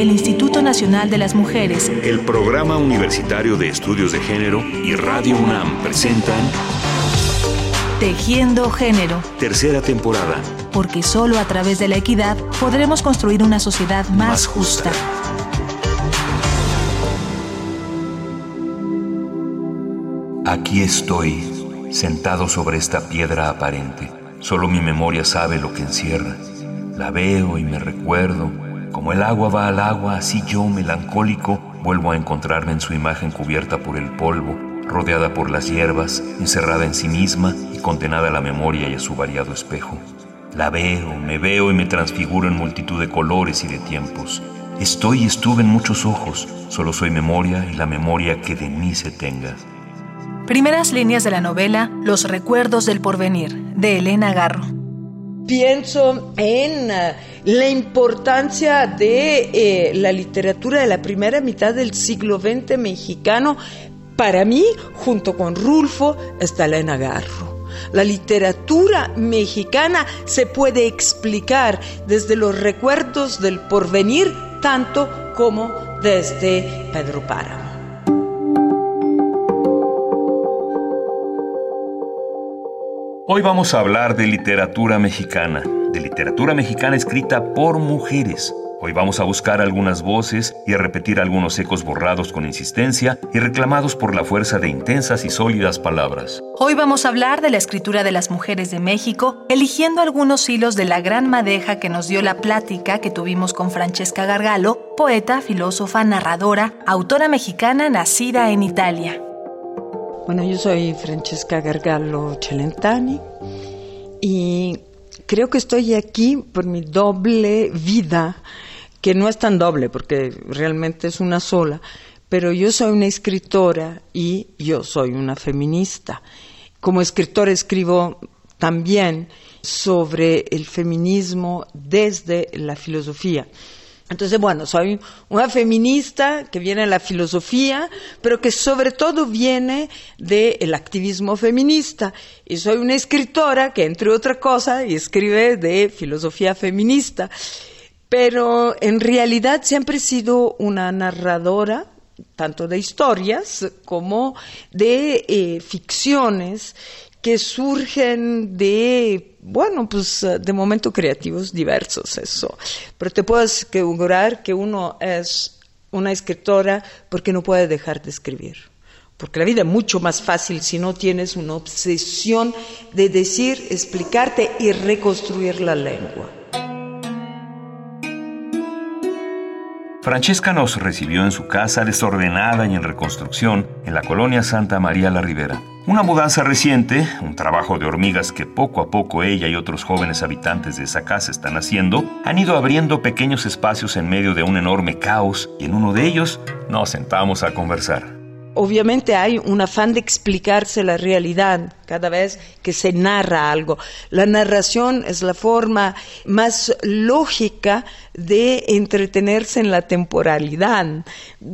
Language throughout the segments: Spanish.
el Instituto Nacional de las Mujeres, el Programa Universitario de Estudios de Género y Radio UNAM presentan Tejiendo Género. Tercera temporada. Porque solo a través de la equidad podremos construir una sociedad más, justa. Aquí estoy, sentado sobre esta piedra aparente. Solo mi memoria sabe lo que encierra. La veo y me recuerdo. Como el agua va al agua, así yo, melancólico, vuelvo a encontrarme en su imagen cubierta por el polvo, rodeada por las hierbas, encerrada en sí misma y condenada a la memoria y a su variado espejo. La veo, me veo y me transfiguro en multitud de colores y de tiempos. Estoy y estuve en muchos ojos, solo soy memoria y la memoria que de mí se tenga. Primeras líneas de la novela Los recuerdos del porvenir, de Elena Garro. Pienso en eh, la importancia de eh, la literatura de la primera mitad del siglo XX mexicano. Para mí, junto con Rulfo, está Elena Garro. La literatura mexicana se puede explicar desde los recuerdos del porvenir tanto como desde Pedro Páramo. Hoy vamos a hablar de literatura mexicana, de literatura mexicana escrita por mujeres. Hoy vamos a buscar algunas voces y a repetir algunos ecos borrados con insistencia y reclamados por la fuerza de intensas y sólidas palabras. Hoy vamos a hablar de la escritura de las mujeres de México, eligiendo algunos hilos de la gran madeja que nos dio la plática que tuvimos con Francesca Gargalo, poeta, filósofa, narradora, autora mexicana nacida en Italia. Bueno, yo soy Francesca Gargalo Celentani y creo que estoy aquí por mi doble vida, que no es tan doble porque realmente es una sola, pero yo soy una escritora y yo soy una feminista. Como escritora escribo también sobre el feminismo desde la filosofía. Entonces, bueno, soy una feminista que viene de la filosofía, pero que sobre todo viene del activismo feminista. Y soy una escritora que, entre otras cosas, escribe de filosofía feminista. Pero en realidad siempre he sido una narradora, tanto de historias como de eh, ficciones que surgen de, bueno, pues de momentos creativos diversos, eso. Pero te puedo asegurar que uno es una escritora porque no puede dejar de escribir. Porque la vida es mucho más fácil si no tienes una obsesión de decir, explicarte y reconstruir la lengua. Francesca nos recibió en su casa desordenada y en reconstrucción en la colonia Santa María la Ribera. Una mudanza reciente, un trabajo de hormigas que poco a poco ella y otros jóvenes habitantes de esa casa están haciendo, han ido abriendo pequeños espacios en medio de un enorme caos y en uno de ellos nos sentamos a conversar obviamente hay un afán de explicarse la realidad cada vez que se narra algo. La narración es la forma más lógica de entretenerse en la temporalidad.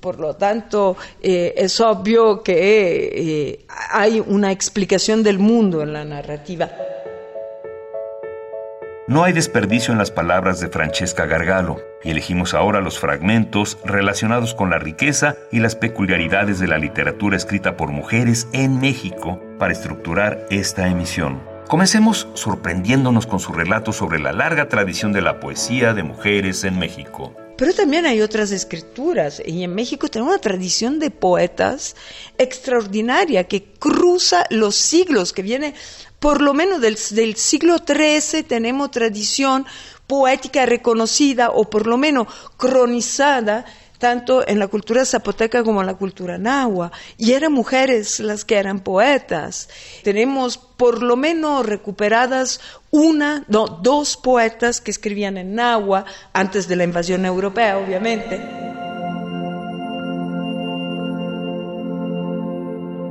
Por lo tanto, eh, es obvio que eh, hay una explicación del mundo en la narrativa. No hay desperdicio en las palabras de Francesca Gargalo y elegimos ahora los fragmentos relacionados con la riqueza y las peculiaridades de la literatura escrita por mujeres en México para estructurar esta emisión. Comencemos sorprendiéndonos con su relato sobre la larga tradición de la poesía de mujeres en México. Pero también hay otras escrituras y en México tenemos una tradición de poetas extraordinaria que cruza los siglos, que viene por lo menos del, siglo XIII tenemos tradición poética reconocida o por lo menos cronizada tanto en la cultura zapoteca como en la cultura nahua. Y eran mujeres las que eran poetas. Tenemos por lo menos recuperadas una, no, dos poetas que escribían en nahua antes de la invasión europea, obviamente.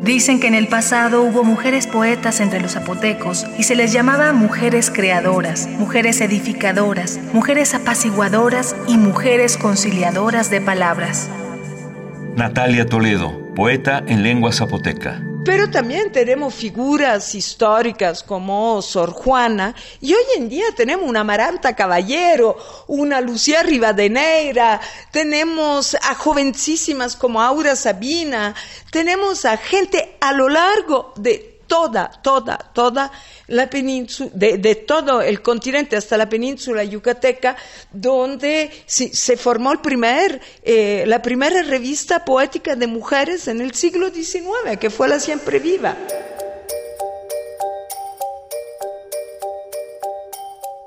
Dicen que en el pasado hubo mujeres poetas entre los zapotecos y se les llamaba mujeres creadoras, mujeres edificadoras, mujeres apaciguadoras y mujeres conciliadoras de palabras. Natalia Toledo, poeta en lengua zapoteca. Pero también tenemos figuras históricas como Sor Juana y hoy en día tenemos una Maranta Caballero, una Lucía Rivadeneira, tenemos a jovencísimas como Aura Sabina, tenemos a gente a lo largo de toda, toda, toda la península, de, todo el continente hasta la península yucateca, donde se, formó el primer, eh, la primera revista poética de mujeres en el siglo XIX, que fue la Siempre Viva.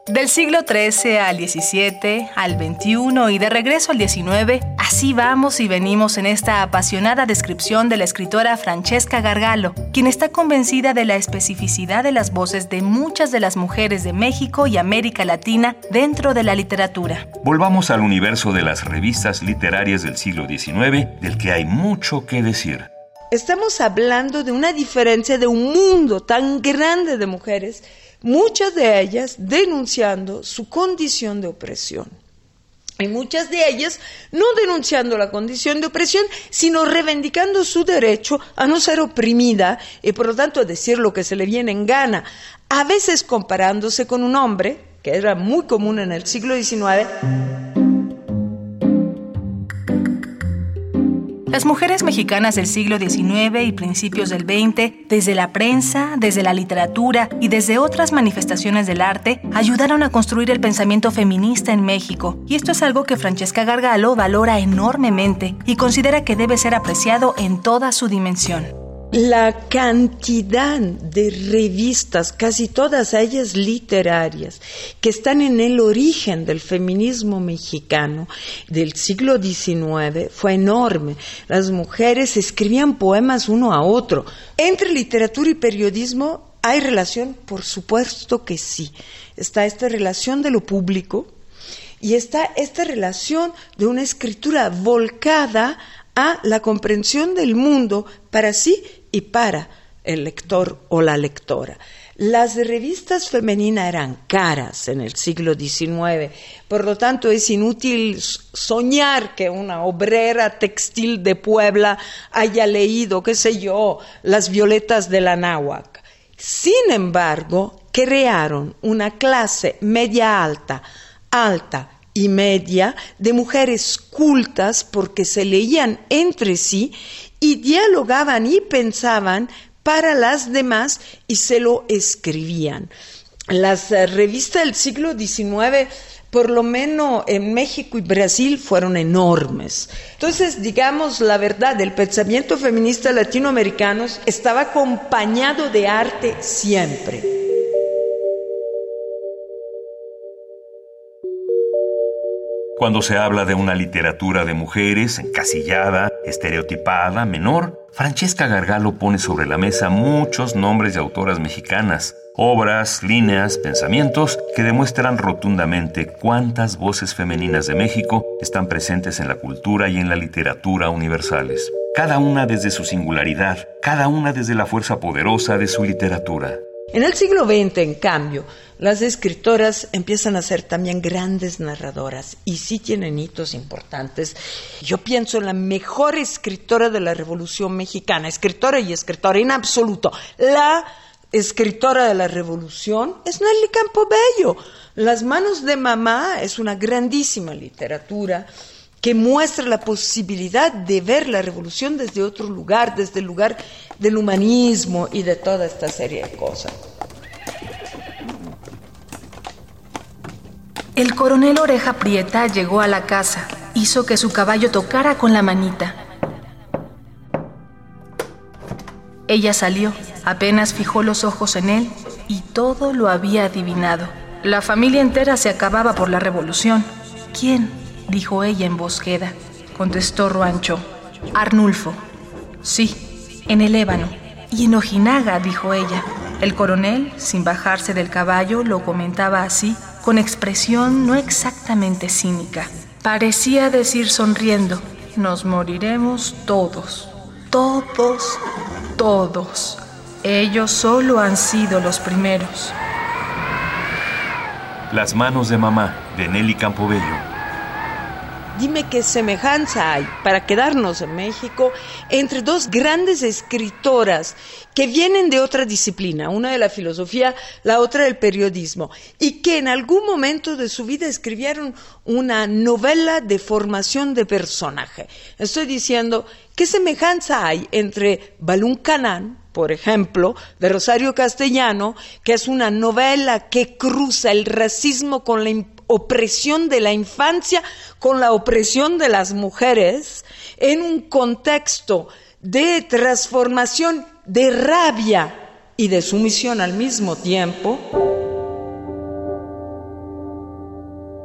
Del siglo XIII al XVII, al XXI y de regreso al XIX, así vamos y venimos en esta apasionada descripción de la escritora Francesca Gargalo, quien está convencida de la especificidad de las voces de muchas de las mujeres de México y América Latina dentro de la literatura. Volvamos al universo de las revistas literarias del siglo XIX, del que hay mucho que decir. Estamos hablando de una diferencia de un mundo tan grande de mujeres muchas de ellas denunciando su condición de opresión. Y muchas de ellas no denunciando la condición de opresión, sino reivindicando su derecho a no ser oprimida y por lo tanto a decir lo que se le viene en gana, a veces comparándose con un hombre, que era muy común en el siglo XIX, Las mujeres mexicanas del siglo XIX y principios del XX, desde la prensa, desde la literatura y desde otras manifestaciones del arte, ayudaron a construir el pensamiento feminista en México. Y esto es algo que Francesca Gargalo valora enormemente y considera que debe ser apreciado en toda su dimensión la cantidad de revistas, casi todas ellas literarias, que están en el origen del feminismo mexicano del siglo XIX fue enorme. Las mujeres escribían poemas uno a otro. Entre literatura y periodismo hay relación, por supuesto que sí. Está esta relación de lo público y está esta relación de una escritura volcada a la comprensión del mundo para sí y para el lector o la lectora. Las revistas femeninas eran caras en el siglo XIX, por lo tanto es inútil soñar que una obrera textil de Puebla haya leído, qué sé yo, las violetas de la náhuac. Sin embargo, crearon una clase media alta, alta y media de mujeres cultas porque se leían entre sí y dialogaban y pensaban para las demás y se lo escribían. Las eh, revistas del siglo XIX, por lo menos en México y Brasil, fueron enormes. Entonces, digamos la verdad, el pensamiento feminista latinoamericano estaba acompañado de arte siempre. Cuando se habla de una literatura de mujeres encasillada, estereotipada, menor, Francesca Gargalo pone sobre la mesa muchos nombres de autoras mexicanas, obras, líneas, pensamientos que demuestran rotundamente cuántas voces femeninas de México están presentes en la cultura y en la literatura universales, cada una desde su singularidad, cada una desde la fuerza poderosa de su literatura. En el siglo XX, en cambio, las escritoras empiezan a ser también grandes narradoras y sí tienen hitos importantes. Yo pienso en la mejor escritora de la Revolución Mexicana, escritora y escritora en absoluto. La escritora de la Revolución es Nelly Campobello. Las manos de mamá es una grandísima literatura que muestra la posibilidad de ver la revolución desde otro lugar, desde el lugar del humanismo y de toda esta serie de cosas. El coronel Oreja Prieta llegó a la casa, hizo que su caballo tocara con la manita. Ella salió, apenas fijó los ojos en él y todo lo había adivinado. La familia entera se acababa por la revolución. ¿Quién? dijo ella en voz queda. Contestó Ruancho. Arnulfo. Sí, en el ébano. Y en Ojinaga, dijo ella. El coronel, sin bajarse del caballo, lo comentaba así, con expresión no exactamente cínica. Parecía decir sonriendo, nos moriremos todos, todos, todos. Ellos solo han sido los primeros. Las manos de mamá, de Nelly Campobello. Dime qué semejanza hay para quedarnos en México entre dos grandes escritoras que vienen de otra disciplina, una de la filosofía, la otra del periodismo, y que en algún momento de su vida escribieron una novela de formación de personaje. Estoy diciendo, ¿qué semejanza hay entre Balún Canán, por ejemplo, de Rosario Castellano, que es una novela que cruza el racismo con la opresión de la infancia con la opresión de las mujeres en un contexto de transformación, de rabia y de sumisión al mismo tiempo.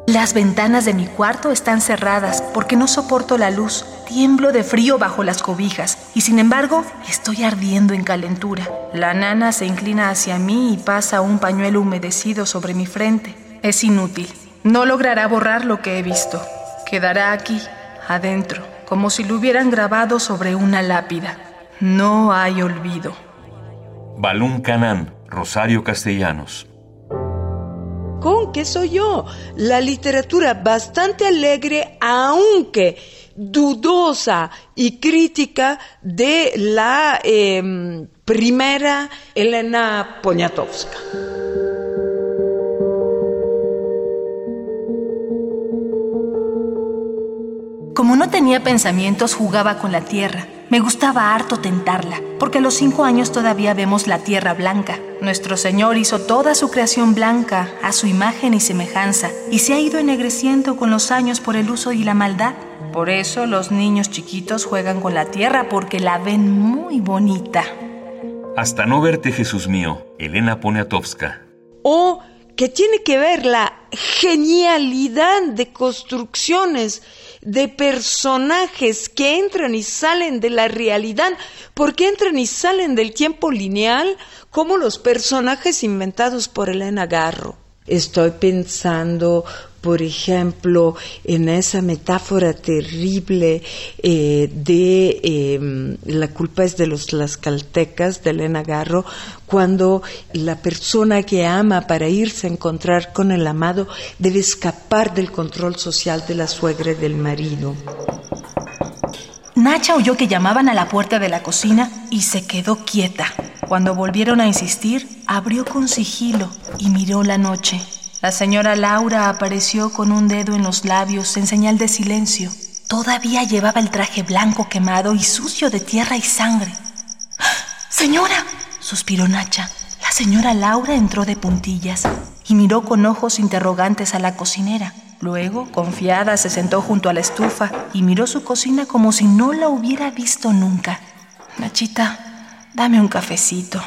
Las ventanas de mi cuarto están cerradas porque no soporto la luz. Tiemblo de frío bajo las cobijas y sin embargo estoy ardiendo en calentura. La nana se inclina hacia mí y pasa un pañuelo humedecido sobre mi frente. Es inútil. No logrará borrar lo que he visto. Quedará aquí, adentro, como si lo hubieran grabado sobre una lápida. No hay olvido. Balún Canán, Rosario Castellanos. ¿Con qué soy yo? La literatura bastante alegre, aunque dudosa y crítica de la em, primera Elena Poniatowska. Como no tenía pensamientos, jugaba con la tierra. Me gustaba harto tentarla, porque a los cinco años todavía vemos la tierra blanca. Nuestro Señor hizo toda su creación blanca, a su imagen y semejanza, y se ha ido ennegreciendo con los años por el uso y la maldad. Por eso los niños chiquitos juegan con la tierra porque la ven muy bonita. Hasta no verte, Jesús mío, Elena Poniatowska. O que tiene que ver la genialidad de construcciones de personajes que entran y salen de la realidad, porque entran y salen del tiempo lineal, como los personajes inventados por Elena Garro. Estoy pensando, por ejemplo, en esa metáfora terrible eh, de em, la culpa es de los tlaxcaltecas, de Elena Garro, cuando la persona que ama para irse a encontrar con el amado debe escapar del control social de la suegra y del marido. Nacha oyó que llamaban a la puerta de la cocina y se quedó quieta. Cuando volvieron a insistir, abrió con sigilo y miró la noche. La señora Laura apareció con un dedo en los labios en señal de silencio. Todavía llevaba el traje blanco quemado y sucio de tierra y sangre. ¡Señora! suspiró Nacha. La señora Laura entró de puntillas y miró con ojos interrogantes a la cocinera. Luego, confiada, se sentó junto a la estufa y miró su cocina como si no la hubiera visto nunca. Nachita, dame un cafecito.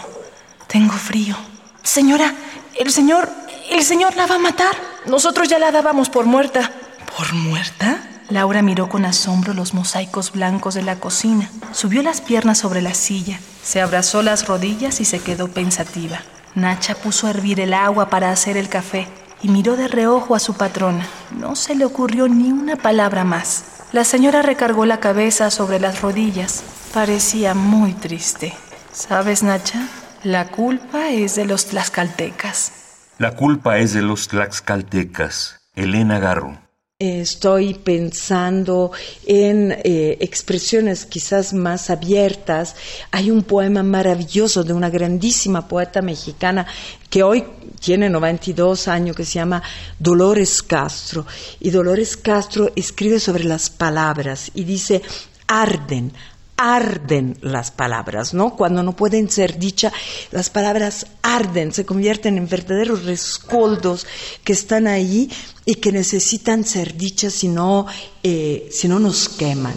Tengo frío. Señora, el señor, el señor la va a matar. Nosotros ya la dábamos por muerta. ¿Por muerta? Laura miró con asombro los mosaicos blancos de la cocina, subió las piernas sobre la silla, se abrazó las rodillas y se quedó pensativa. Nacha puso a hervir el agua para hacer el café y miró de reojo a su patrona. No se le ocurrió ni una palabra más. La señora recargó la cabeza sobre las rodillas. Parecía muy triste. ¿Sabes, Nacha? La culpa es de los tlaxcaltecas. La culpa es de los tlaxcaltecas. Elena Garro. Estoy pensando en eh, expresiones quizás más abiertas. Hay un poema maravilloso de una grandísima poeta mexicana que hoy tiene 92 años que se llama Dolores Castro. Y Dolores Castro escribe sobre las palabras y dice, arden, arden las palabras, ¿no? Cuando no pueden ser dichas, las palabras arden, se convierten en verdaderos rescoldos que están ahí y que necesitan ser dichas si no, eh, si no nos queman.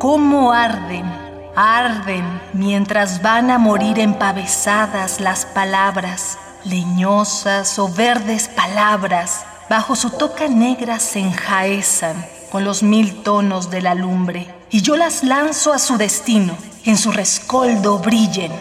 ¿Cómo arden? Arden mientras van a morir empavesadas las palabras, leñosas o verdes palabras, bajo su toca negra se enjaezan con los mil tonos de la lumbre y yo las lanzo a su destino, en su rescoldo brillen.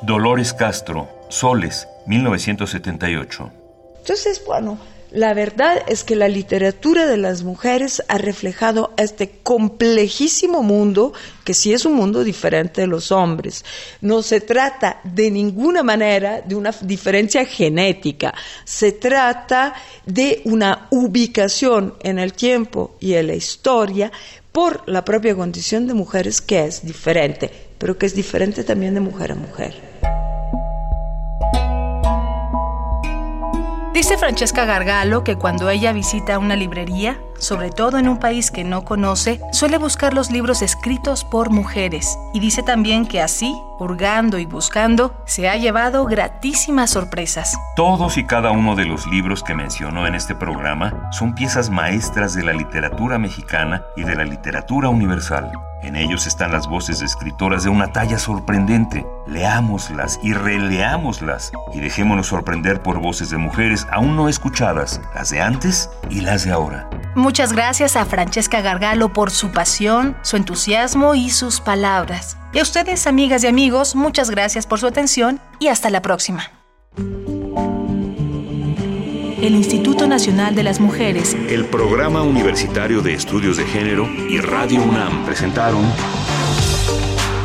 Dolores Castro, Soles, 1978. Entonces, bueno, La verdad es que la literatura de las mujeres ha reflejado este complejísimo mundo que sí es un mundo diferente de los hombres. No se trata de ninguna manera de una diferencia genética, se trata de una ubicación en el tiempo y en la historia por la propia condición de mujeres que es diferente, pero que es diferente también de mujer a mujer. Dice Francesca Gargalo que cuando ella visita una librería, sobre todo en un país que no conoce, suele buscar los libros escritos por mujeres. Y dice también que así, hurgando y buscando, se ha llevado gratísimas sorpresas. Todos y cada uno de los libros que mencionó en este programa son piezas maestras de la literatura mexicana y de la literatura universal. En ellos están las voces de escritoras de una talla sorprendente. Leámoslas y releámoslas y dejémonos sorprender por voces de mujeres aún no escuchadas, las de antes y las de ahora. Muchas gracias a Francesca Gargalo por su pasión, su entusiasmo y sus palabras. Y a ustedes, amigas y amigos, muchas gracias por su atención y hasta la próxima el Instituto Nacional de las Mujeres, el Programa Universitario de Estudios de Género y Radio UNAM presentaron